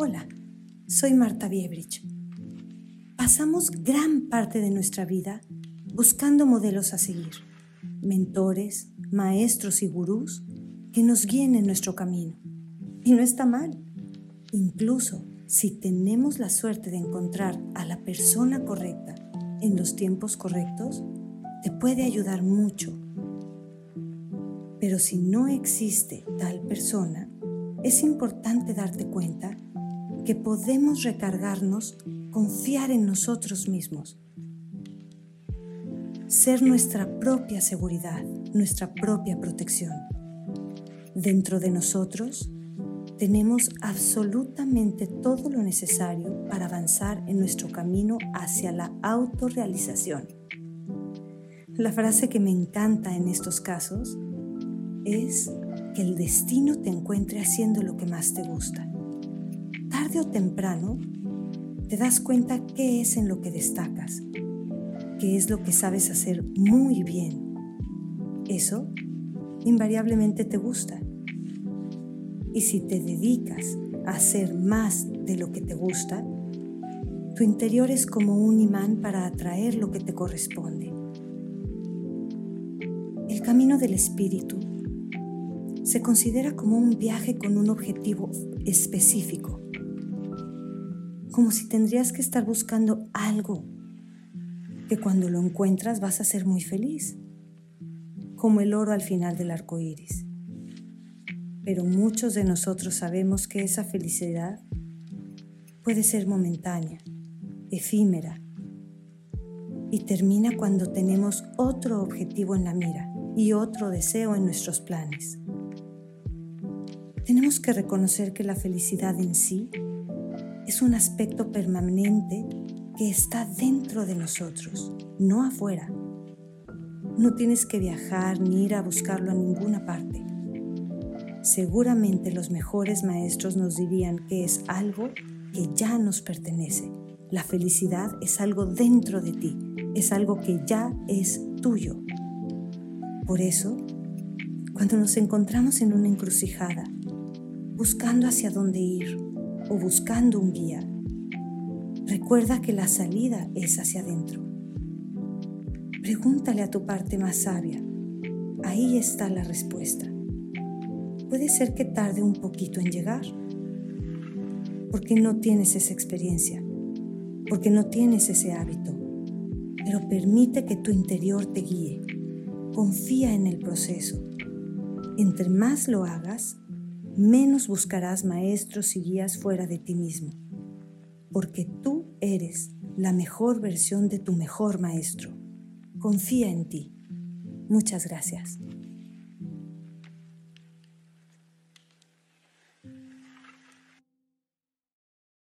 Hola, soy Marta Biebrich. Pasamos gran parte de nuestra vida buscando modelos a seguir, mentores, maestros y gurús que nos guíen en nuestro camino. Y no está mal. Incluso si tenemos la suerte de encontrar a la persona correcta en los tiempos correctos, te puede ayudar mucho. Pero si no existe tal persona, es importante darte cuenta que podemos recargarnos, confiar en nosotros mismos, ser nuestra propia seguridad, nuestra propia protección. Dentro de nosotros tenemos absolutamente todo lo necesario para avanzar en nuestro camino hacia la autorrealización. La frase que me encanta en estos casos es que el destino te encuentre haciendo lo que más te gusta o temprano te das cuenta qué es en lo que destacas, qué es lo que sabes hacer muy bien. Eso invariablemente te gusta. Y si te dedicas a hacer más de lo que te gusta, tu interior es como un imán para atraer lo que te corresponde. El camino del espíritu se considera como un viaje con un objetivo específico como si tendrías que estar buscando algo que cuando lo encuentras vas a ser muy feliz, como el oro al final del arco iris. Pero muchos de nosotros sabemos que esa felicidad puede ser momentánea, efímera, y termina cuando tenemos otro objetivo en la mira y otro deseo en nuestros planes. Tenemos que reconocer que la felicidad en sí es un aspecto permanente que está dentro de nosotros, no afuera. No tienes que viajar ni ir a buscarlo a ninguna parte. Seguramente los mejores maestros nos dirían que es algo que ya nos pertenece. La felicidad es algo dentro de ti, es algo que ya es tuyo. Por eso, cuando nos encontramos en una encrucijada, buscando hacia dónde ir, o buscando un guía, recuerda que la salida es hacia adentro. Pregúntale a tu parte más sabia. Ahí está la respuesta. Puede ser que tarde un poquito en llegar, porque no tienes esa experiencia, porque no tienes ese hábito, pero permite que tu interior te guíe. Confía en el proceso. Entre más lo hagas, menos buscarás maestros y guías fuera de ti mismo, porque tú eres la mejor versión de tu mejor maestro. Confía en ti. Muchas gracias.